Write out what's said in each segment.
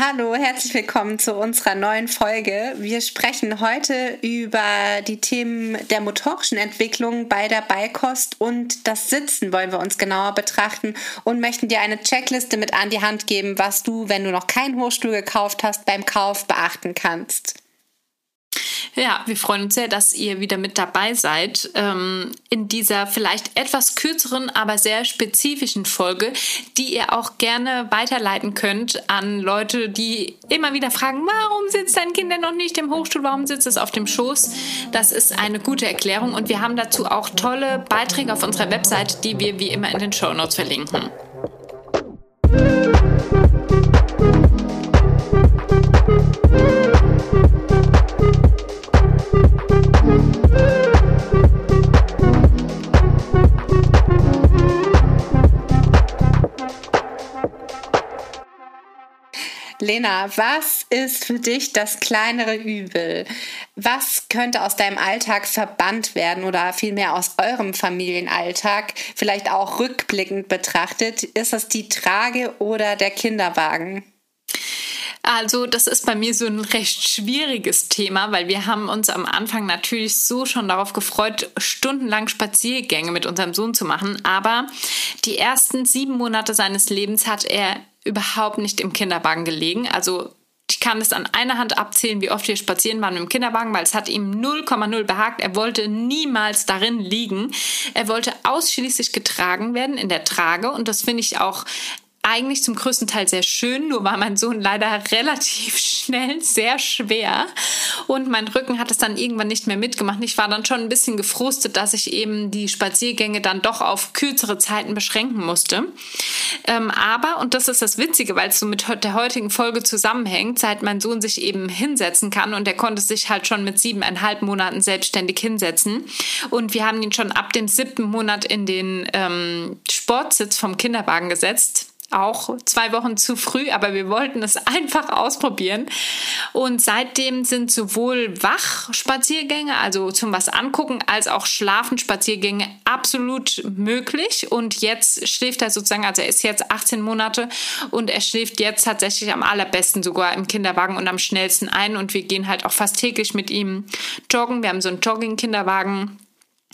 Hallo, herzlich willkommen zu unserer neuen Folge. Wir sprechen heute über die Themen der motorischen Entwicklung bei der Beikost und das Sitzen wollen wir uns genauer betrachten und möchten dir eine Checkliste mit an die Hand geben, was du, wenn du noch keinen Hochstuhl gekauft hast, beim Kauf beachten kannst. Ja, wir freuen uns sehr, dass ihr wieder mit dabei seid ähm, in dieser vielleicht etwas kürzeren, aber sehr spezifischen Folge, die ihr auch gerne weiterleiten könnt an Leute, die immer wieder fragen, warum sitzt dein Kind denn noch nicht im Hochstuhl, warum sitzt es auf dem Schoß? Das ist eine gute Erklärung und wir haben dazu auch tolle Beiträge auf unserer Website, die wir wie immer in den Show Notes verlinken. Lena, was ist für dich das kleinere Übel? Was könnte aus deinem Alltag verbannt werden oder vielmehr aus eurem Familienalltag, vielleicht auch rückblickend betrachtet? Ist das die Trage oder der Kinderwagen? Also das ist bei mir so ein recht schwieriges Thema, weil wir haben uns am Anfang natürlich so schon darauf gefreut, stundenlang Spaziergänge mit unserem Sohn zu machen. Aber die ersten sieben Monate seines Lebens hat er überhaupt nicht im Kinderwagen gelegen. Also ich kann es an einer Hand abzählen, wie oft wir spazieren waren im Kinderwagen, weil es hat ihm 0,0 behagt. Er wollte niemals darin liegen. Er wollte ausschließlich getragen werden in der Trage und das finde ich auch eigentlich zum größten Teil sehr schön, nur war mein Sohn leider relativ schnell sehr schwer und mein Rücken hat es dann irgendwann nicht mehr mitgemacht. Ich war dann schon ein bisschen gefrustet, dass ich eben die Spaziergänge dann doch auf kürzere Zeiten beschränken musste. Ähm, aber, und das ist das Witzige, weil es so mit der heutigen Folge zusammenhängt, seit mein Sohn sich eben hinsetzen kann und er konnte sich halt schon mit siebeneinhalb Monaten selbstständig hinsetzen und wir haben ihn schon ab dem siebten Monat in den ähm, Sportsitz vom Kinderwagen gesetzt auch zwei Wochen zu früh, aber wir wollten es einfach ausprobieren. Und seitdem sind sowohl Wachspaziergänge, also zum was angucken, als auch Schlafenspaziergänge absolut möglich. Und jetzt schläft er sozusagen, also er ist jetzt 18 Monate und er schläft jetzt tatsächlich am allerbesten sogar im Kinderwagen und am schnellsten ein. Und wir gehen halt auch fast täglich mit ihm joggen. Wir haben so einen Jogging-Kinderwagen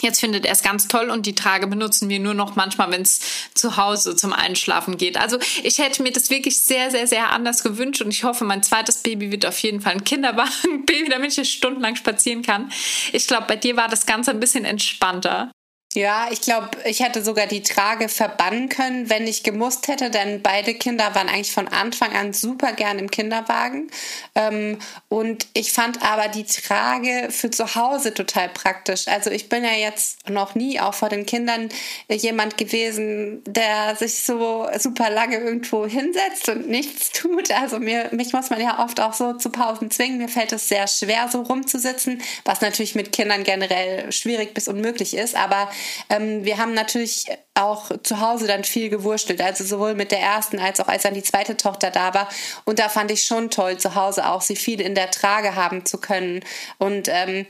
Jetzt findet er es ganz toll und die Trage benutzen wir nur noch manchmal, wenn es zu Hause zum Einschlafen geht. Also ich hätte mir das wirklich sehr, sehr, sehr anders gewünscht und ich hoffe, mein zweites Baby wird auf jeden Fall ein Kinderwagen-Baby, damit ich stundenlang spazieren kann. Ich glaube, bei dir war das Ganze ein bisschen entspannter. Ja, ich glaube, ich hätte sogar die Trage verbannen können, wenn ich gemusst hätte, denn beide Kinder waren eigentlich von Anfang an super gern im Kinderwagen. Ähm, und ich fand aber die Trage für zu Hause total praktisch. Also ich bin ja jetzt noch nie auch vor den Kindern jemand gewesen, der sich so super lange irgendwo hinsetzt und nichts tut. Also mir, mich muss man ja oft auch so zu Pausen zwingen. Mir fällt es sehr schwer, so rumzusitzen, was natürlich mit Kindern generell schwierig bis unmöglich ist. Aber ähm, wir haben natürlich auch zu Hause dann viel gewurstelt, also sowohl mit der ersten als auch als dann die zweite Tochter da war. Und da fand ich schon toll, zu Hause auch sie viel in der Trage haben zu können. Und ähm,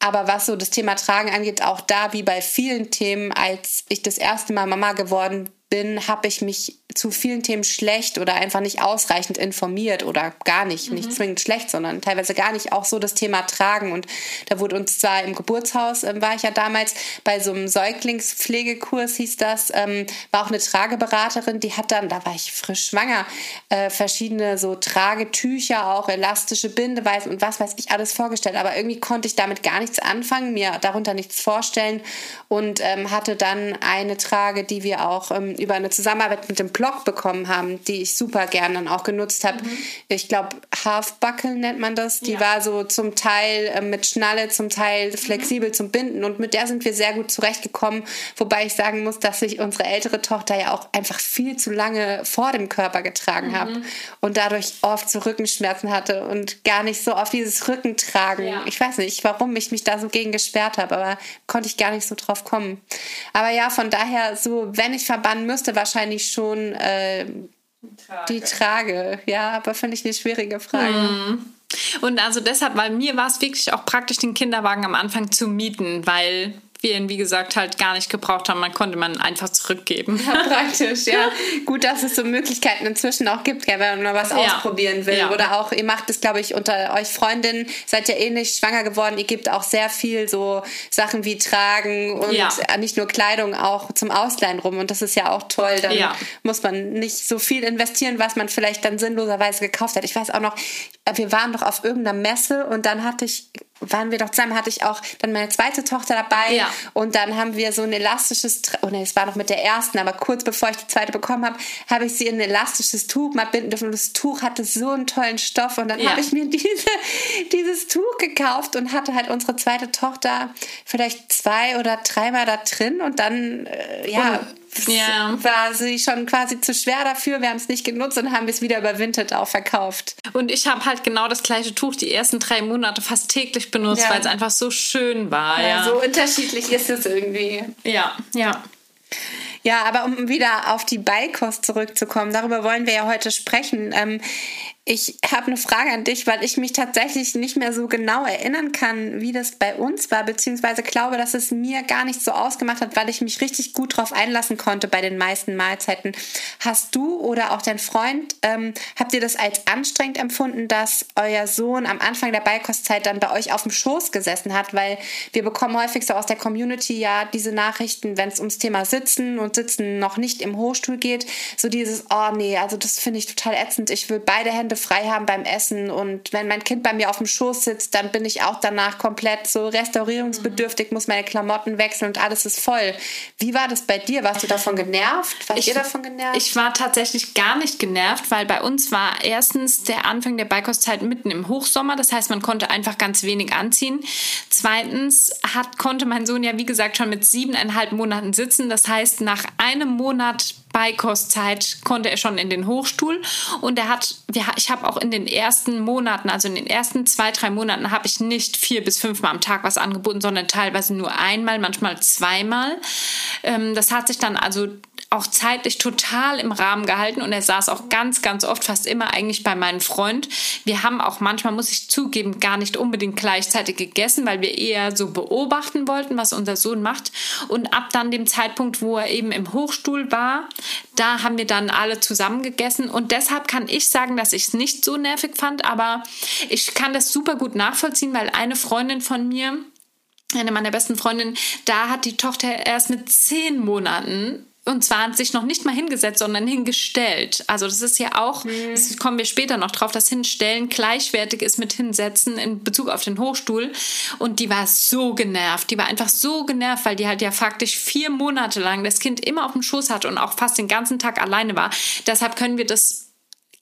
aber was so das Thema Tragen angeht, auch da wie bei vielen Themen, als ich das erste Mal Mama geworden bin, habe ich mich zu vielen Themen schlecht oder einfach nicht ausreichend informiert oder gar nicht, mhm. nicht zwingend schlecht, sondern teilweise gar nicht auch so das Thema Tragen. Und da wurde uns zwar im Geburtshaus, äh, war ich ja damals bei so einem Säuglingspflegekurs, hieß das, ähm, war auch eine Trageberaterin, die hat dann, da war ich frisch schwanger, äh, verschiedene so Tragetücher, auch elastische Bindeweisen und was weiß ich alles vorgestellt. Aber irgendwie konnte ich damit gar nichts anfangen, mir darunter nichts vorstellen und ähm, hatte dann eine Trage, die wir auch ähm, über eine Zusammenarbeit mit dem Blog bekommen haben, die ich super gern dann auch genutzt habe. Mhm. Ich glaube, Half-Buckle nennt man das. Die ja. war so zum Teil äh, mit Schnalle, zum Teil mhm. flexibel mhm. zum Binden und mit der sind wir sehr gut zurechtgekommen. Wobei ich sagen muss, dass ich unsere ältere Tochter ja auch einfach viel zu lange vor dem Körper getragen mhm. habe und dadurch oft so Rückenschmerzen hatte und gar nicht so auf dieses Rückentragen. Ja. Ich weiß nicht, warum ich mich da so gegen gesperrt habe, aber konnte ich gar nicht so drauf kommen. Aber ja, von daher so, wenn ich verbannen müsste, wahrscheinlich schon äh, Trage. die Trage. Ja, aber finde ich eine schwierige Frage. Mm. Und also deshalb, weil mir war es wirklich auch praktisch, den Kinderwagen am Anfang zu mieten, weil wir ihn, wie gesagt, halt gar nicht gebraucht haben. Man konnte man einfach zurückgeben. Ja, praktisch, ja. Gut, dass es so Möglichkeiten inzwischen auch gibt, wenn man mal was ja. ausprobieren will. Ja. Oder auch, ihr macht es, glaube ich, unter euch Freundinnen, seid ja eh nicht schwanger geworden. Ihr gebt auch sehr viel so Sachen wie Tragen und ja. nicht nur Kleidung auch zum Ausleihen rum. Und das ist ja auch toll. Dann muss man nicht so viel investieren, was man vielleicht dann sinnloserweise gekauft hat. Ich weiß auch noch, wir waren doch auf irgendeiner Messe und dann hatte ich waren wir doch zusammen, hatte ich auch dann meine zweite Tochter dabei ja. und dann haben wir so ein elastisches, oh ne, es war noch mit der ersten, aber kurz bevor ich die zweite bekommen habe, habe ich sie in ein elastisches Tuch mal binden dürfen und das Tuch hatte so einen tollen Stoff und dann ja. habe ich mir diese, dieses Tuch gekauft und hatte halt unsere zweite Tochter vielleicht zwei oder dreimal da drin und dann, äh, ja, und ja. war sie schon quasi zu schwer dafür. Wir haben es nicht genutzt und haben es wieder überwintert auch verkauft. Und ich habe halt genau das gleiche Tuch die ersten drei Monate fast täglich benutzt, ja. weil es einfach so schön war. Ja, ja, so unterschiedlich ist es irgendwie. Ja, ja. Ja, aber um wieder auf die Beikost zurückzukommen, darüber wollen wir ja heute sprechen. Ähm, ich habe eine Frage an dich, weil ich mich tatsächlich nicht mehr so genau erinnern kann, wie das bei uns war, beziehungsweise glaube, dass es mir gar nicht so ausgemacht hat, weil ich mich richtig gut drauf einlassen konnte bei den meisten Mahlzeiten. Hast du oder auch dein Freund, ähm, habt ihr das als anstrengend empfunden, dass euer Sohn am Anfang der Beikostzeit dann bei euch auf dem Schoß gesessen hat? Weil wir bekommen häufig so aus der Community ja diese Nachrichten, wenn es ums Thema Sitzen und Sitzen noch nicht im Hochstuhl geht, so dieses, oh nee, also das finde ich total ätzend. Ich will beide Hände Hände frei haben beim Essen. Und wenn mein Kind bei mir auf dem Schoß sitzt, dann bin ich auch danach komplett so restaurierungsbedürftig, muss meine Klamotten wechseln und alles ist voll. Wie war das bei dir? Warst du davon genervt? Warst ich, ihr davon genervt? Ich war tatsächlich gar nicht genervt, weil bei uns war erstens der Anfang der Beikostzeit mitten im Hochsommer. Das heißt, man konnte einfach ganz wenig anziehen. Zweitens hat, konnte mein Sohn ja, wie gesagt, schon mit siebeneinhalb Monaten sitzen. Das heißt, nach einem Monat Beikostzeit konnte er schon in den Hochstuhl und er hat, ich habe auch in den ersten Monaten, also in den ersten zwei, drei Monaten, habe ich nicht vier bis fünfmal am Tag was angeboten, sondern teilweise nur einmal, manchmal zweimal. Ähm, das hat sich dann also auch zeitlich total im Rahmen gehalten und er saß auch ganz, ganz oft, fast immer eigentlich bei meinem Freund. Wir haben auch manchmal, muss ich zugeben, gar nicht unbedingt gleichzeitig gegessen, weil wir eher so beobachten wollten, was unser Sohn macht. Und ab dann dem Zeitpunkt, wo er eben im Hochstuhl war, da haben wir dann alle zusammen gegessen. Und deshalb kann ich sagen, dass ich es nicht so nervig fand, aber ich kann das super gut nachvollziehen, weil eine Freundin von mir, eine meiner besten Freundinnen, da hat die Tochter erst mit zehn Monaten und zwar sich noch nicht mal hingesetzt, sondern hingestellt. Also das ist ja auch, mhm. das kommen wir später noch drauf, dass Hinstellen gleichwertig ist mit Hinsetzen in Bezug auf den Hochstuhl. Und die war so genervt. Die war einfach so genervt, weil die halt ja faktisch vier Monate lang das Kind immer auf dem Schoß hatte und auch fast den ganzen Tag alleine war. Deshalb können wir das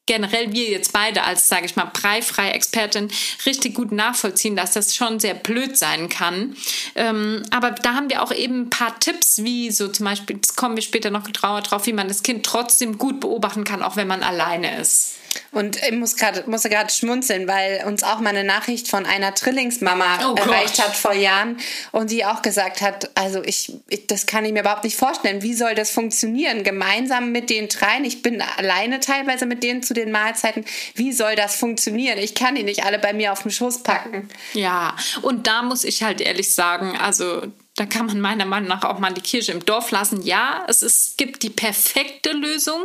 generell wir jetzt beide als, sage ich mal, breifreie Expertin richtig gut nachvollziehen, dass das schon sehr blöd sein kann. Ähm, aber da haben wir auch eben ein paar Tipps, wie so zum Beispiel, das kommen wir später noch drauf, wie man das Kind trotzdem gut beobachten kann, auch wenn man alleine ist. Und ich muss grad, musste gerade schmunzeln, weil uns auch mal eine Nachricht von einer Trillingsmama oh erreicht hat vor Jahren und die auch gesagt hat, also ich, ich, das kann ich mir überhaupt nicht vorstellen. Wie soll das funktionieren? Gemeinsam mit den dreien. Ich bin alleine teilweise mit denen zu den Mahlzeiten. Wie soll das funktionieren? Ich kann die nicht alle bei mir auf den Schoß packen. Ja, und da muss ich halt ehrlich sagen, also da kann man meiner Meinung nach auch mal die Kirche im Dorf lassen. Ja, es ist, gibt die perfekte Lösung.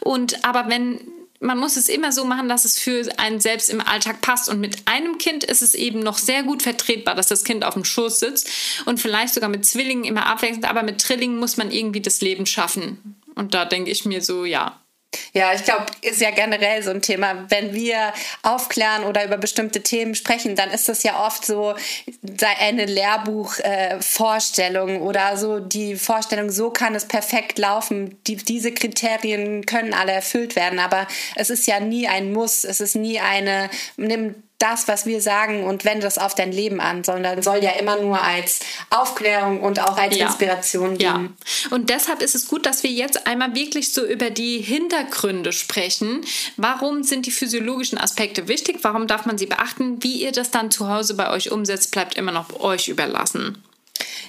Und aber wenn man muss es immer so machen, dass es für einen selbst im Alltag passt. Und mit einem Kind ist es eben noch sehr gut vertretbar, dass das Kind auf dem Schoß sitzt und vielleicht sogar mit Zwillingen immer abwechselnd, aber mit Trillingen muss man irgendwie das Leben schaffen. Und da denke ich mir so, ja, ja, ich glaube, ist ja generell so ein Thema. Wenn wir aufklären oder über bestimmte Themen sprechen, dann ist das ja oft so eine Lehrbuchvorstellung äh, oder so die Vorstellung, so kann es perfekt laufen. Die, diese Kriterien können alle erfüllt werden, aber es ist ja nie ein Muss. Es ist nie eine, nimm das, was wir sagen und wende das auf dein Leben an, sondern soll ja immer nur als Aufklärung und auch als ja. Inspiration dienen. Ja. Und deshalb ist es gut, dass wir jetzt einmal wirklich so über die Hintergründe sprechen. Warum sind die physiologischen Aspekte wichtig? Warum darf man sie beachten? Wie ihr das dann zu Hause bei euch umsetzt, bleibt immer noch euch überlassen.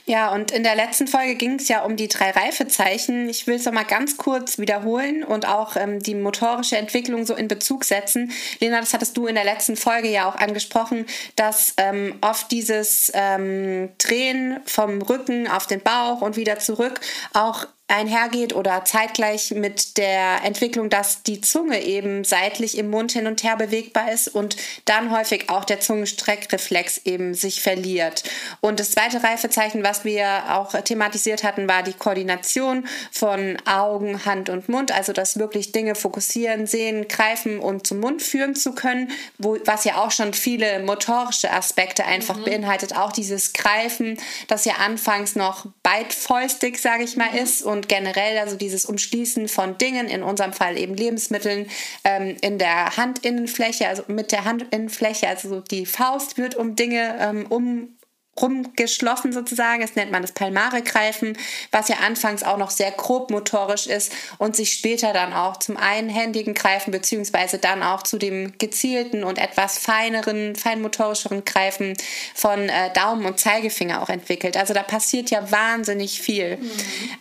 Ja, und in der letzten Folge ging es ja um die drei Reifezeichen. Ich will es nochmal ganz kurz wiederholen und auch ähm, die motorische Entwicklung so in Bezug setzen. Lena, das hattest du in der letzten Folge ja auch angesprochen, dass ähm, oft dieses ähm, Drehen vom Rücken auf den Bauch und wieder zurück auch einhergeht oder zeitgleich mit der Entwicklung, dass die Zunge eben seitlich im Mund hin und her bewegbar ist und dann häufig auch der Zungenstreckreflex eben sich verliert. Und das zweite Reifezeichen, was wir auch thematisiert hatten, war die Koordination von Augen, Hand und Mund, also dass wirklich Dinge fokussieren, sehen, greifen und zum Mund führen zu können, wo, was ja auch schon viele motorische Aspekte einfach mhm. beinhaltet, auch dieses Greifen, das ja anfangs noch beidfäustig, sage ich mal, mhm. ist und und generell also dieses Umschließen von Dingen, in unserem Fall eben Lebensmitteln, ähm, in der Handinnenfläche, also mit der Handinnenfläche, also die Faust wird um Dinge ähm, um rumgeschlossen sozusagen. Das nennt man das Palmare-Greifen, was ja anfangs auch noch sehr grob motorisch ist und sich später dann auch zum einhändigen Greifen beziehungsweise dann auch zu dem gezielten und etwas feineren, feinmotorischeren Greifen von äh, Daumen und Zeigefinger auch entwickelt. Also da passiert ja wahnsinnig viel. Mhm.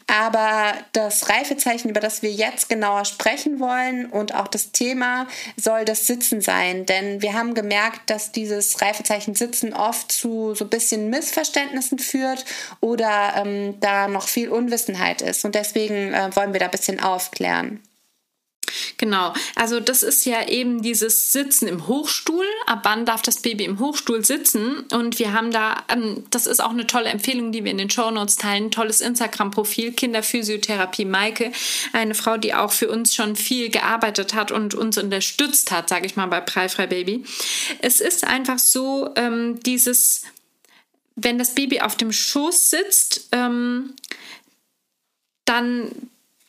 Aber das Reifezeichen, über das wir jetzt genauer sprechen wollen und auch das Thema soll das Sitzen sein, denn wir haben gemerkt, dass dieses Reifezeichen Sitzen oft zu so ein bisschen Missverständnissen führt oder ähm, da noch viel Unwissenheit ist. Und deswegen äh, wollen wir da ein bisschen aufklären. Genau, also das ist ja eben dieses Sitzen im Hochstuhl. Ab wann darf das Baby im Hochstuhl sitzen? Und wir haben da, ähm, das ist auch eine tolle Empfehlung, die wir in den Show Notes teilen. Tolles Instagram-Profil, Kinderphysiotherapie Maike. Eine Frau, die auch für uns schon viel gearbeitet hat und uns unterstützt hat, sage ich mal, bei Preifrei Baby. Es ist einfach so, ähm, dieses wenn das Baby auf dem Schoß sitzt, ähm, dann,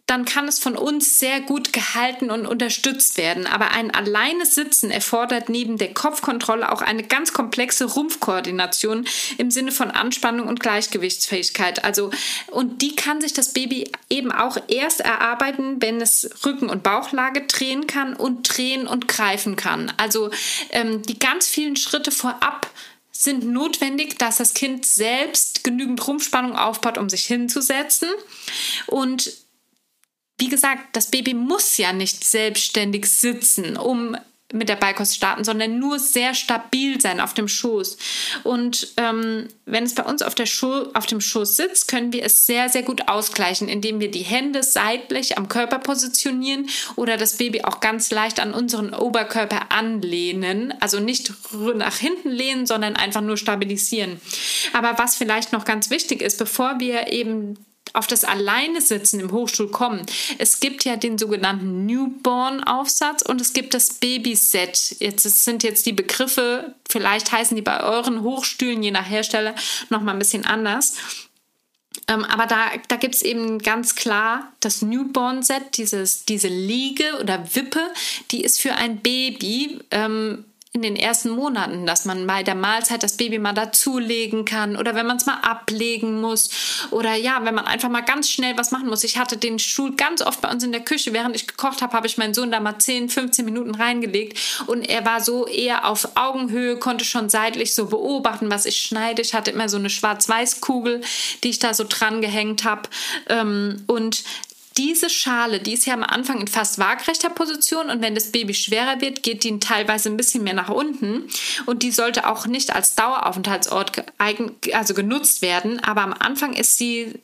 dann kann es von uns sehr gut gehalten und unterstützt werden. Aber ein alleines Sitzen erfordert neben der Kopfkontrolle auch eine ganz komplexe Rumpfkoordination im Sinne von Anspannung und Gleichgewichtsfähigkeit. Also, und die kann sich das Baby eben auch erst erarbeiten, wenn es Rücken- und Bauchlage drehen kann und drehen und greifen kann. Also ähm, die ganz vielen Schritte vorab sind notwendig, dass das Kind selbst genügend Rumpfspannung aufbaut, um sich hinzusetzen. Und wie gesagt, das Baby muss ja nicht selbstständig sitzen, um mit der Beikost starten, sondern nur sehr stabil sein auf dem Schoß. Und ähm, wenn es bei uns auf, der Scho auf dem Schoß sitzt, können wir es sehr, sehr gut ausgleichen, indem wir die Hände seitlich am Körper positionieren oder das Baby auch ganz leicht an unseren Oberkörper anlehnen. Also nicht nach hinten lehnen, sondern einfach nur stabilisieren. Aber was vielleicht noch ganz wichtig ist, bevor wir eben auf das Alleine sitzen im Hochstuhl kommen. Es gibt ja den sogenannten Newborn-Aufsatz und es gibt das Babyset. Jetzt das sind jetzt die Begriffe, vielleicht heißen die bei euren Hochstühlen je nach Hersteller noch mal ein bisschen anders. Ähm, aber da, da gibt es eben ganz klar das Newborn-Set, diese Liege oder Wippe, die ist für ein Baby ähm, in den ersten Monaten, dass man bei der Mahlzeit das Baby mal dazulegen kann oder wenn man es mal ablegen muss oder ja, wenn man einfach mal ganz schnell was machen muss. Ich hatte den Stuhl ganz oft bei uns in der Küche, während ich gekocht habe, habe ich meinen Sohn da mal 10, 15 Minuten reingelegt und er war so eher auf Augenhöhe, konnte schon seitlich so beobachten, was ich schneide. Ich hatte immer so eine Schwarz-Weiß-Kugel, die ich da so dran gehängt habe ähm, und diese Schale, die ist ja am Anfang in fast waagrechter Position und wenn das Baby schwerer wird, geht die teilweise ein bisschen mehr nach unten und die sollte auch nicht als Daueraufenthaltsort also genutzt werden, aber am Anfang ist sie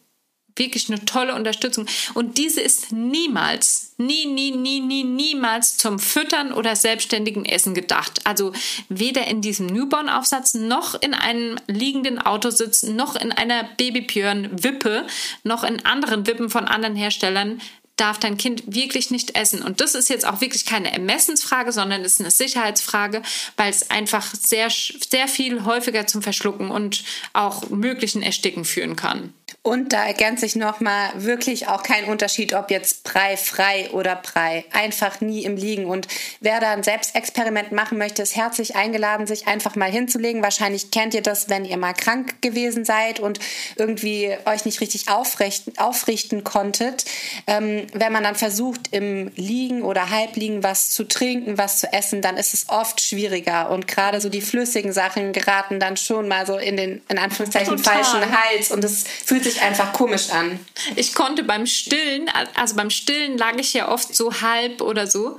wirklich eine tolle Unterstützung. Und diese ist niemals, nie, nie, nie, nie, niemals zum Füttern oder selbstständigen Essen gedacht. Also weder in diesem Newborn-Aufsatz noch in einem liegenden Autositz noch in einer Babybjörn-Wippe noch in anderen Wippen von anderen Herstellern darf dein Kind wirklich nicht essen. Und das ist jetzt auch wirklich keine Ermessensfrage, sondern ist eine Sicherheitsfrage, weil es einfach sehr, sehr viel häufiger zum Verschlucken und auch möglichen Ersticken führen kann. Und da ergänze ich nochmal wirklich auch kein Unterschied, ob jetzt Brei frei oder Brei. Einfach nie im Liegen. Und wer da ein Selbstexperiment machen möchte, ist herzlich eingeladen, sich einfach mal hinzulegen. Wahrscheinlich kennt ihr das, wenn ihr mal krank gewesen seid und irgendwie euch nicht richtig aufrichten, aufrichten konntet. Ähm, wenn man dann versucht, im Liegen oder Halbliegen was zu trinken, was zu essen, dann ist es oft schwieriger. Und gerade so die flüssigen Sachen geraten dann schon mal so in den, in Anführungszeichen, Total. falschen Hals. Und es fühlt sich sich einfach komisch an. Ich konnte beim Stillen, also beim Stillen lag ich ja oft so halb oder so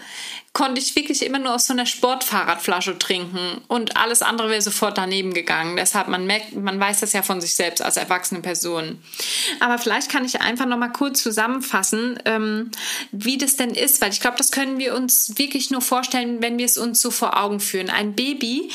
konnte ich wirklich immer nur aus so einer Sportfahrradflasche trinken und alles andere wäre sofort daneben gegangen. Deshalb, man merkt, man weiß das ja von sich selbst als erwachsene Person. Aber vielleicht kann ich einfach noch mal kurz zusammenfassen, ähm, wie das denn ist, weil ich glaube, das können wir uns wirklich nur vorstellen, wenn wir es uns so vor Augen führen. Ein Baby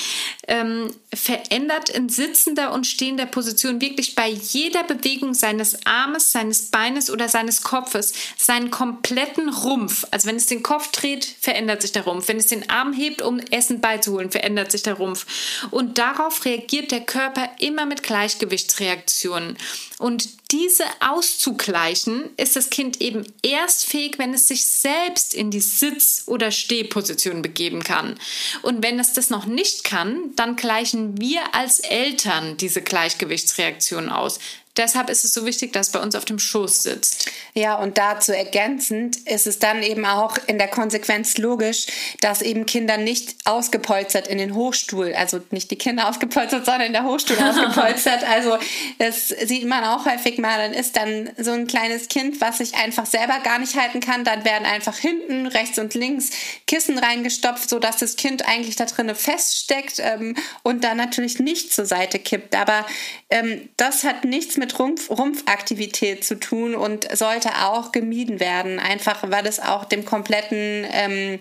ähm, verändert in sitzender und stehender Position wirklich bei jeder Bewegung seines Armes, seines Beines oder seines Kopfes seinen kompletten Rumpf. Also wenn es den Kopf dreht, verändert verändert sich der Rumpf. Wenn es den Arm hebt, um Essen beizuholen, verändert sich der Rumpf. Und darauf reagiert der Körper immer mit Gleichgewichtsreaktionen. Und diese auszugleichen, ist das Kind eben erst fähig, wenn es sich selbst in die Sitz- oder Stehposition begeben kann. Und wenn es das noch nicht kann, dann gleichen wir als Eltern diese Gleichgewichtsreaktion aus. Deshalb ist es so wichtig, dass es bei uns auf dem Schoß sitzt. Ja, und dazu ergänzend ist es dann eben auch in der Konsequenz logisch, dass eben Kinder nicht ausgepolstert in den Hochstuhl, also nicht die Kinder ausgepolstert, sondern in der Hochstuhl ausgepolstert. Also das sieht man auch häufig mal. Dann ist dann so ein kleines Kind, was sich einfach selber gar nicht halten kann. Dann werden einfach hinten, rechts und links Kissen reingestopft, sodass das Kind eigentlich da drinnen feststeckt ähm, und dann natürlich nicht zur Seite kippt. Aber ähm, das hat nichts mit mit Rumpf, Rumpfaktivität zu tun und sollte auch gemieden werden, einfach weil es auch dem kompletten ähm,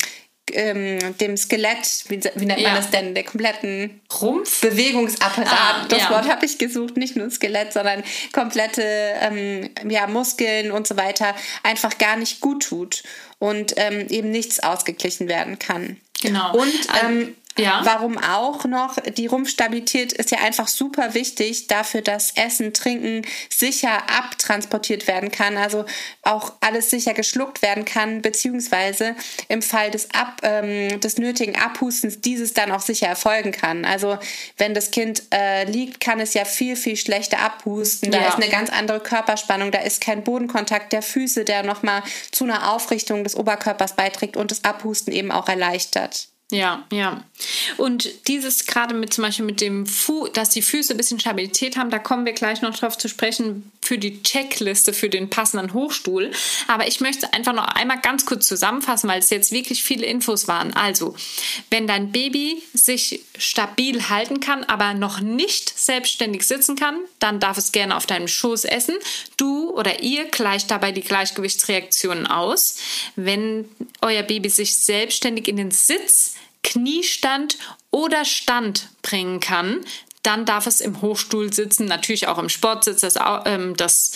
ähm, dem Skelett, wie, wie nennt man das denn, der kompletten Rumpf? Bewegungsapparat. Ah, das ja. Wort habe ich gesucht, nicht nur Skelett, sondern komplette ähm, ja, Muskeln und so weiter einfach gar nicht gut tut und ähm, eben nichts ausgeglichen werden kann. Genau. Und ähm, ja. Warum auch noch? Die Rumpfstabilität ist ja einfach super wichtig dafür, dass Essen, Trinken sicher abtransportiert werden kann, also auch alles sicher geschluckt werden kann, beziehungsweise im Fall des, Ab, ähm, des nötigen Abhustens dieses dann auch sicher erfolgen kann. Also wenn das Kind äh, liegt, kann es ja viel, viel schlechter abhusten. Da ja. ist eine ganz andere Körperspannung, da ist kein Bodenkontakt der Füße, der nochmal zu einer Aufrichtung des Oberkörpers beiträgt und das Abhusten eben auch erleichtert. Ja, ja. Und dieses gerade mit zum Beispiel mit dem Fu, dass die Füße ein bisschen Stabilität haben, da kommen wir gleich noch drauf zu sprechen für die Checkliste für den passenden Hochstuhl. Aber ich möchte einfach noch einmal ganz kurz zusammenfassen, weil es jetzt wirklich viele Infos waren. Also, wenn dein Baby sich stabil halten kann, aber noch nicht selbstständig sitzen kann, dann darf es gerne auf deinem Schoß essen. Du oder ihr gleicht dabei die Gleichgewichtsreaktionen aus. Wenn euer Baby sich selbstständig in den Sitz Kniestand oder Stand bringen kann, dann darf es im Hochstuhl sitzen, natürlich auch im Sportsitz des, ähm, des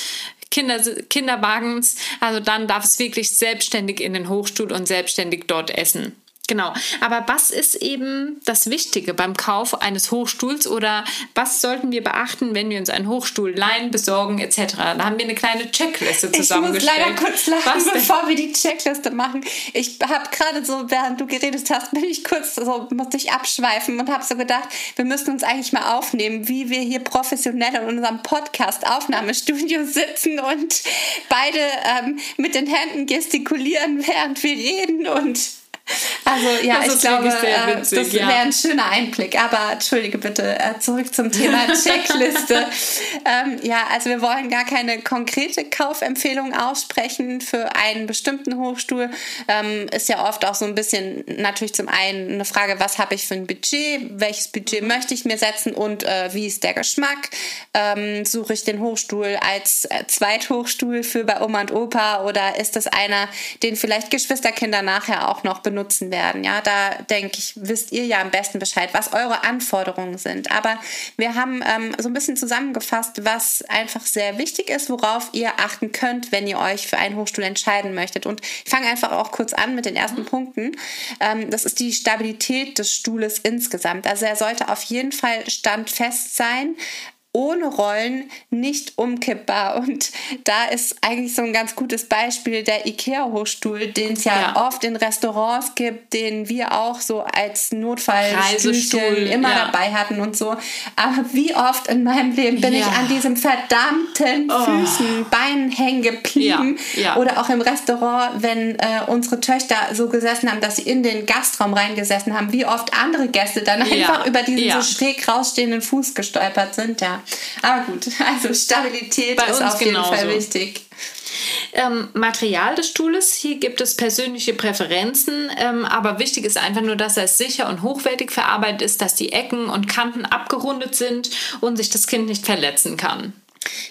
Kinder, Kinderwagens. Also dann darf es wirklich selbstständig in den Hochstuhl und selbstständig dort essen. Genau. Aber was ist eben das Wichtige beim Kauf eines Hochstuhls oder was sollten wir beachten, wenn wir uns einen Hochstuhl leihen, besorgen etc.? Da haben wir eine kleine Checkliste zusammengestellt. Ich muss leider kurz lachen, bevor wir die Checkliste machen. Ich habe gerade so, während du geredet hast, bin ich kurz so, musste ich abschweifen und habe so gedacht, wir müssen uns eigentlich mal aufnehmen, wie wir hier professionell in unserem Podcast-Aufnahmestudio sitzen und beide ähm, mit den Händen gestikulieren, während wir reden und also ja, das ich glaube, äh, witzig, das ja. wäre ein schöner Einblick. Aber entschuldige bitte, äh, zurück zum Thema Checkliste. ähm, ja, also wir wollen gar keine konkrete Kaufempfehlung aussprechen für einen bestimmten Hochstuhl. Ähm, ist ja oft auch so ein bisschen natürlich zum einen eine Frage, was habe ich für ein Budget, welches Budget möchte ich mir setzen und äh, wie ist der Geschmack? Ähm, suche ich den Hochstuhl als äh, Zweithochstuhl für bei Oma und Opa oder ist das einer, den vielleicht Geschwisterkinder nachher auch noch benutzen? Benutzen werden. Ja, da denke ich, wisst ihr ja am besten Bescheid, was eure Anforderungen sind. Aber wir haben ähm, so ein bisschen zusammengefasst, was einfach sehr wichtig ist, worauf ihr achten könnt, wenn ihr euch für einen Hochstuhl entscheiden möchtet. Und ich fange einfach auch kurz an mit den ersten mhm. Punkten. Ähm, das ist die Stabilität des Stuhles insgesamt. Also er sollte auf jeden Fall standfest sein ohne Rollen nicht umkippbar. Und da ist eigentlich so ein ganz gutes Beispiel der IKEA-Hochstuhl, den es ja, ja, oft in Restaurants gibt, den wir auch so als Notfallstuhl immer ja. dabei hatten und so. Aber wie oft in meinem Leben bin ja. ich an diesem verdammten oh. Füßen, Beinen hängen geblieben. Oder auch im Restaurant, wenn äh, unsere Töchter so gesessen haben, dass sie in den Gastraum reingesessen haben, wie oft andere Gäste dann einfach über diesen so schräg rausstehenden Fuß gestolpert sind. Ja. Aber gut, also Stabilität Bei ist auf genauso. jeden Fall wichtig. Ähm, Material des Stuhles, hier gibt es persönliche Präferenzen, ähm, aber wichtig ist einfach nur, dass er sicher und hochwertig verarbeitet ist, dass die Ecken und Kanten abgerundet sind und sich das Kind nicht verletzen kann.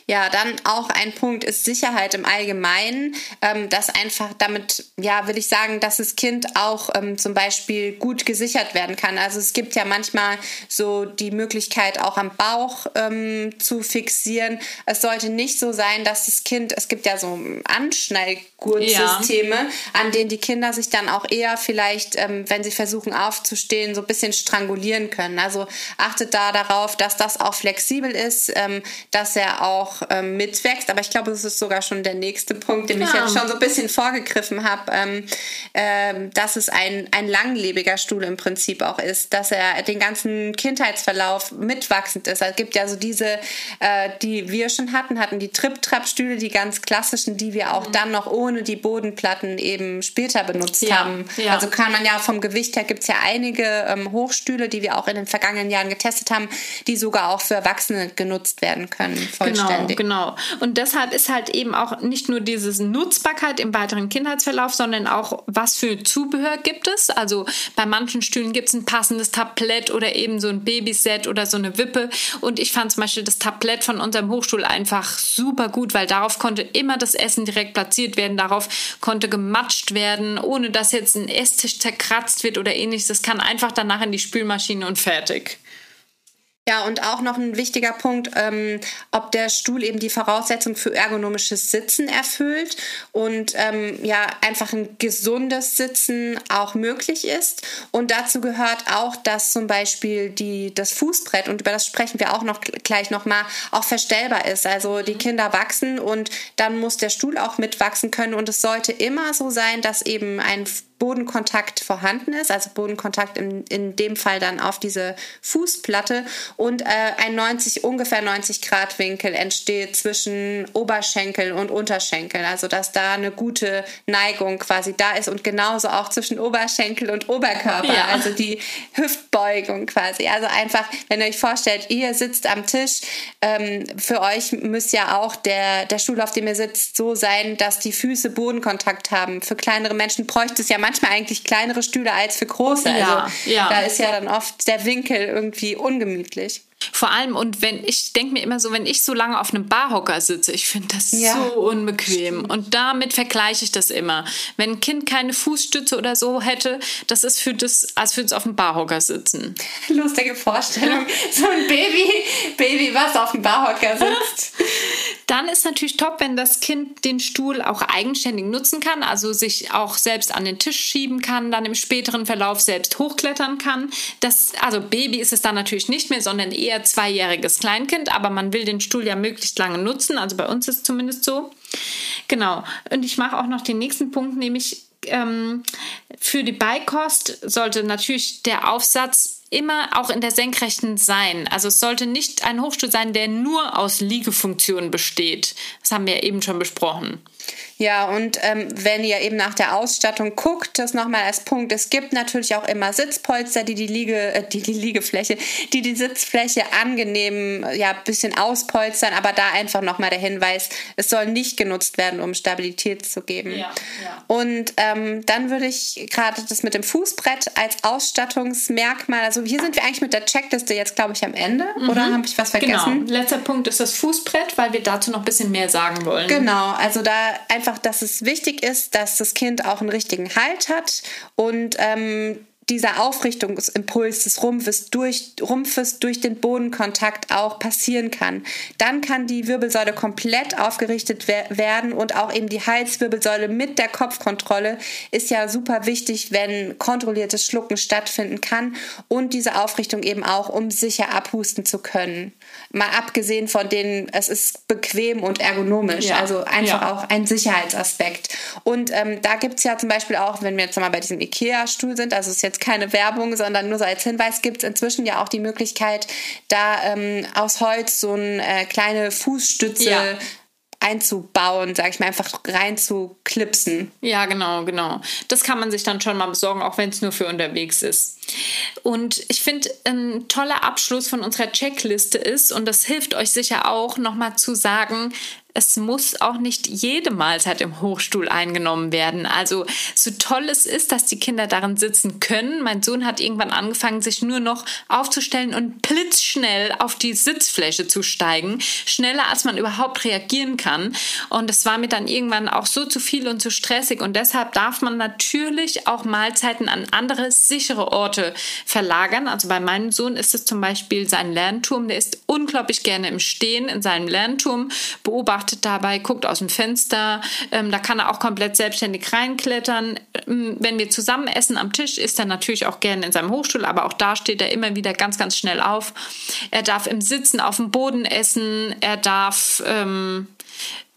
Ja, dann auch ein Punkt ist Sicherheit im Allgemeinen, ähm, dass einfach damit, ja, will ich sagen, dass das Kind auch ähm, zum Beispiel gut gesichert werden kann. Also es gibt ja manchmal so die Möglichkeit, auch am Bauch ähm, zu fixieren. Es sollte nicht so sein, dass das Kind, es gibt ja so Anschnallgurtsysteme, ja. an denen die Kinder sich dann auch eher vielleicht, ähm, wenn sie versuchen aufzustehen, so ein bisschen strangulieren können. Also achtet da darauf, dass das auch flexibel ist, ähm, dass er auch ähm, mitwächst. Aber ich glaube, das ist sogar schon der nächste Punkt, den ja. ich jetzt schon so ein bisschen vorgegriffen habe, ähm, ähm, dass es ein, ein langlebiger Stuhl im Prinzip auch ist, dass er den ganzen Kindheitsverlauf mitwachsend ist. Es gibt ja so diese, äh, die wir schon hatten, hatten die Trip-Trap-Stühle, die ganz klassischen, die wir auch mhm. dann noch ohne die Bodenplatten eben später benutzt ja. haben. Ja. Also kann man ja vom Gewicht her gibt es ja einige ähm, Hochstühle, die wir auch in den vergangenen Jahren getestet haben, die sogar auch für Erwachsene genutzt werden können. Voll vollständig. Genau, genau. Und deshalb ist halt eben auch nicht nur diese Nutzbarkeit im weiteren Kindheitsverlauf, sondern auch, was für Zubehör gibt es. Also bei manchen Stühlen gibt es ein passendes Tablett oder eben so ein Babyset oder so eine Wippe. Und ich fand zum Beispiel das Tablett von unserem Hochstuhl einfach super gut, weil darauf konnte immer das Essen direkt platziert werden. Darauf konnte gematscht werden, ohne dass jetzt ein Esstisch zerkratzt wird oder ähnliches. Das kann einfach danach in die Spülmaschine und fertig. Ja, und auch noch ein wichtiger Punkt, ähm, ob der Stuhl eben die Voraussetzung für ergonomisches Sitzen erfüllt und ähm, ja, einfach ein gesundes Sitzen auch möglich ist. Und dazu gehört auch, dass zum Beispiel die, das Fußbrett, und über das sprechen wir auch noch gleich nochmal, auch verstellbar ist. Also die Kinder wachsen und dann muss der Stuhl auch mitwachsen können. Und es sollte immer so sein, dass eben ein Bodenkontakt vorhanden ist, also Bodenkontakt in, in dem Fall dann auf diese Fußplatte und äh, ein 90, ungefähr 90 Grad Winkel entsteht zwischen Oberschenkel und Unterschenkel, also dass da eine gute Neigung quasi da ist und genauso auch zwischen Oberschenkel und Oberkörper, ja. also die Hüftbeugung quasi. Also einfach, wenn ihr euch vorstellt, ihr sitzt am Tisch, ähm, für euch muss ja auch der, der Stuhl, auf dem ihr sitzt, so sein, dass die Füße Bodenkontakt haben. Für kleinere Menschen bräuchte es ja manchmal manchmal eigentlich kleinere Stühle als für große. Ja, also ja. da ist ja dann oft der Winkel irgendwie ungemütlich. Vor allem, und wenn ich denke mir immer so, wenn ich so lange auf einem Barhocker sitze, ich finde das ja. so unbequem. Und damit vergleiche ich das immer. Wenn ein Kind keine Fußstütze oder so hätte, das ist für das, als würde es auf dem Barhocker sitzen. Lustige Vorstellung. So ein Baby, Baby, was auf dem Barhocker sitzt. Dann ist natürlich top, wenn das Kind den Stuhl auch eigenständig nutzen kann, also sich auch selbst an den Tisch schieben kann, dann im späteren Verlauf selbst hochklettern kann. Das, also Baby ist es dann natürlich nicht mehr, sondern eher zweijähriges Kleinkind, aber man will den Stuhl ja möglichst lange nutzen, also bei uns ist es zumindest so. Genau. Und ich mache auch noch den nächsten Punkt, nämlich ähm, für die Beikost sollte natürlich der Aufsatz immer auch in der Senkrechten sein. Also es sollte nicht ein Hochstuhl sein, der nur aus Liegefunktionen besteht. Das haben wir eben schon besprochen. Ja, und ähm, wenn ihr eben nach der Ausstattung guckt, das nochmal als Punkt, es gibt natürlich auch immer Sitzpolster, die die, Liege, äh, die, die Liegefläche, die die Sitzfläche angenehm, ja, bisschen auspolstern, aber da einfach nochmal der Hinweis, es soll nicht genutzt werden, um Stabilität zu geben. Ja, ja. Und ähm, dann würde ich gerade das mit dem Fußbrett als Ausstattungsmerkmal, also hier sind wir eigentlich mit der Checkliste jetzt, glaube ich, am Ende, mhm. oder habe ich was vergessen? Genau, letzter Punkt ist das Fußbrett, weil wir dazu noch ein bisschen mehr sagen wollen. Genau, also da einfach, dass es wichtig ist, dass das Kind auch einen richtigen Halt hat und ähm, dieser Aufrichtungsimpuls des Rumpfes durch, Rumpfes durch den Bodenkontakt auch passieren kann. Dann kann die Wirbelsäule komplett aufgerichtet werden und auch eben die Halswirbelsäule mit der Kopfkontrolle ist ja super wichtig, wenn kontrolliertes Schlucken stattfinden kann und diese Aufrichtung eben auch, um sicher abhusten zu können. Mal abgesehen von denen, es ist bequem und ergonomisch, ja. also einfach ja. auch ein Sicherheitsaspekt. Und ähm, da gibt es ja zum Beispiel auch, wenn wir jetzt mal bei diesem IKEA-Stuhl sind, also es ist jetzt keine Werbung, sondern nur so als Hinweis, gibt es inzwischen ja auch die Möglichkeit, da ähm, aus Holz so eine äh, kleine Fußstütze ja einzubauen, sag ich mal, einfach reinzuklipsen. Ja, genau, genau. Das kann man sich dann schon mal besorgen, auch wenn es nur für unterwegs ist. Und ich finde, ein toller Abschluss von unserer Checkliste ist, und das hilft euch sicher auch, nochmal zu sagen, es muss auch nicht jede Mahlzeit im Hochstuhl eingenommen werden. Also so toll es ist, dass die Kinder darin sitzen können. Mein Sohn hat irgendwann angefangen, sich nur noch aufzustellen und blitzschnell auf die Sitzfläche zu steigen. Schneller, als man überhaupt reagieren kann. Und es war mir dann irgendwann auch so zu viel und zu stressig. Und deshalb darf man natürlich auch Mahlzeiten an andere sichere Orte verlagern. Also bei meinem Sohn ist es zum Beispiel sein Lernturm. Der ist unglaublich gerne im Stehen in seinem Lernturm, beobachtet beobachtet dabei, guckt aus dem Fenster. Ähm, da kann er auch komplett selbstständig reinklettern. Ähm, wenn wir zusammen essen am Tisch, ist er natürlich auch gerne in seinem Hochstuhl, aber auch da steht er immer wieder ganz, ganz schnell auf. Er darf im Sitzen auf dem Boden essen. Er darf ähm,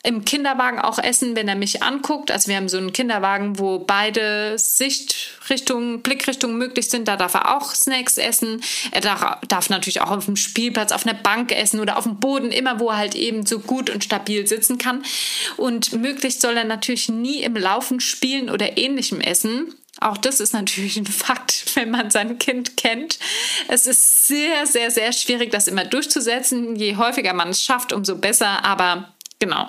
im Kinderwagen auch essen, wenn er mich anguckt. Also wir haben so einen Kinderwagen, wo beide Sichtrichtungen, Blickrichtungen möglich sind. Da darf er auch Snacks essen. Er darf, darf, natürlich auch auf dem Spielplatz, auf einer Bank essen oder auf dem Boden, immer wo er halt eben so gut und stabil sitzen kann. Und möglichst soll er natürlich nie im Laufen spielen oder ähnlichem essen. Auch das ist natürlich ein Fakt, wenn man sein Kind kennt. Es ist sehr, sehr, sehr schwierig, das immer durchzusetzen. Je häufiger man es schafft, umso besser. Aber Genau.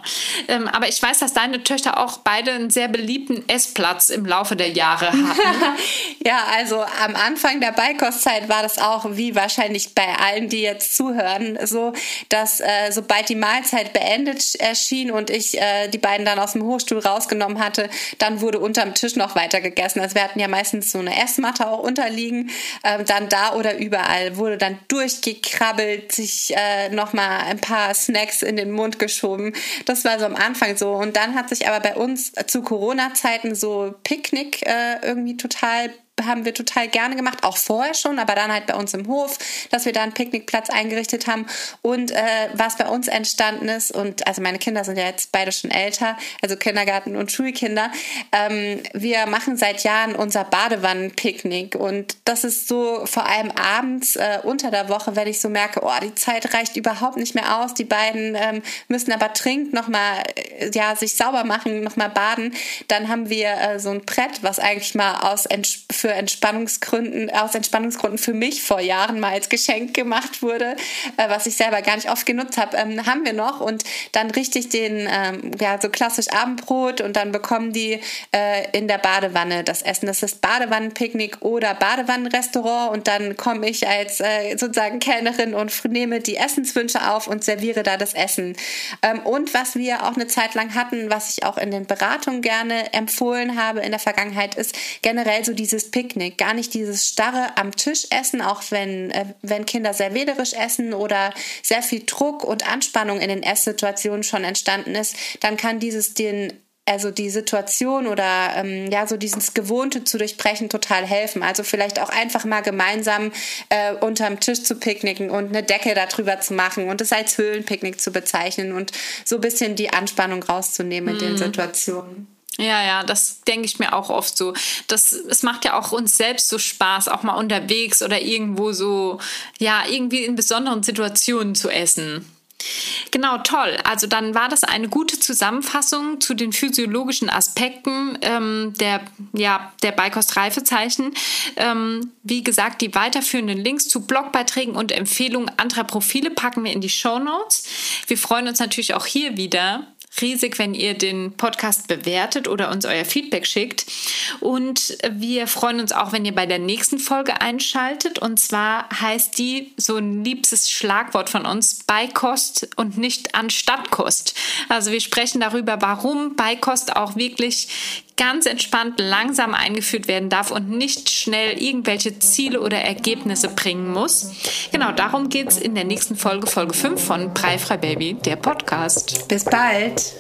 Ähm, aber ich weiß, dass deine Töchter auch beide einen sehr beliebten Essplatz im Laufe der Jahre hatten. ja, also am Anfang der Beikostzeit war das auch, wie wahrscheinlich bei allen, die jetzt zuhören, so, dass äh, sobald die Mahlzeit beendet erschien und ich äh, die beiden dann aus dem Hochstuhl rausgenommen hatte, dann wurde unterm Tisch noch weiter gegessen. Also wir hatten ja meistens so eine Essmatte auch unterliegen. Ähm, dann da oder überall wurde dann durchgekrabbelt, sich äh, nochmal ein paar Snacks in den Mund geschoben das war so am Anfang so. Und dann hat sich aber bei uns zu Corona-Zeiten so Picknick äh, irgendwie total haben wir total gerne gemacht, auch vorher schon, aber dann halt bei uns im Hof, dass wir da einen Picknickplatz eingerichtet haben. Und äh, was bei uns entstanden ist, und also meine Kinder sind ja jetzt beide schon älter, also Kindergarten- und Schulkinder, ähm, wir machen seit Jahren unser Badewannenpicknick. Und das ist so vor allem abends äh, unter der Woche, wenn ich so merke, oh, die Zeit reicht überhaupt nicht mehr aus. Die beiden ähm, müssen aber trinken, nochmal, äh, ja, sich sauber machen, nochmal baden. Dann haben wir äh, so ein Brett, was eigentlich mal aus für Entspannungsgründen, aus Entspannungsgründen für mich vor Jahren mal als Geschenk gemacht wurde, äh, was ich selber gar nicht oft genutzt habe, ähm, haben wir noch. Und dann richtig den, ähm, ja, so klassisch Abendbrot und dann bekommen die äh, in der Badewanne das Essen. Das ist Badewannenpicknick oder Badewannenrestaurant und dann komme ich als äh, sozusagen Kellnerin und nehme die Essenswünsche auf und serviere da das Essen. Ähm, und was wir auch eine Zeit lang hatten, was ich auch in den Beratungen gerne empfohlen habe in der Vergangenheit, ist generell so dieses Picknick, gar nicht dieses starre am Tisch essen, auch wenn, äh, wenn Kinder sehr wählerisch essen oder sehr viel Druck und Anspannung in den Esssituationen schon entstanden ist, dann kann dieses den also die Situation oder ähm, ja so dieses Gewohnte zu durchbrechen total helfen. Also vielleicht auch einfach mal gemeinsam äh, unterm Tisch zu picknicken und eine Decke darüber zu machen und es als Höhlenpicknick zu bezeichnen und so ein bisschen die Anspannung rauszunehmen in den mhm. Situationen. Ja, ja, das denke ich mir auch oft so. Das, es macht ja auch uns selbst so Spaß, auch mal unterwegs oder irgendwo so, ja, irgendwie in besonderen Situationen zu essen. Genau, toll. Also dann war das eine gute Zusammenfassung zu den physiologischen Aspekten ähm, der, ja, der Beikostreifezeichen. Ähm, wie gesagt, die weiterführenden Links zu Blogbeiträgen und Empfehlungen anderer Profile packen wir in die Show Notes. Wir freuen uns natürlich auch hier wieder riesig, wenn ihr den Podcast bewertet oder uns euer Feedback schickt. Und wir freuen uns auch, wenn ihr bei der nächsten Folge einschaltet. Und zwar heißt die so ein liebstes Schlagwort von uns Beikost und nicht Anstattkost. Also wir sprechen darüber, warum Beikost auch wirklich ganz entspannt langsam eingeführt werden darf und nicht schnell irgendwelche Ziele oder Ergebnisse bringen muss. Genau darum geht es in der nächsten Folge, Folge 5 von Breifrei Baby, der Podcast. Bis bald.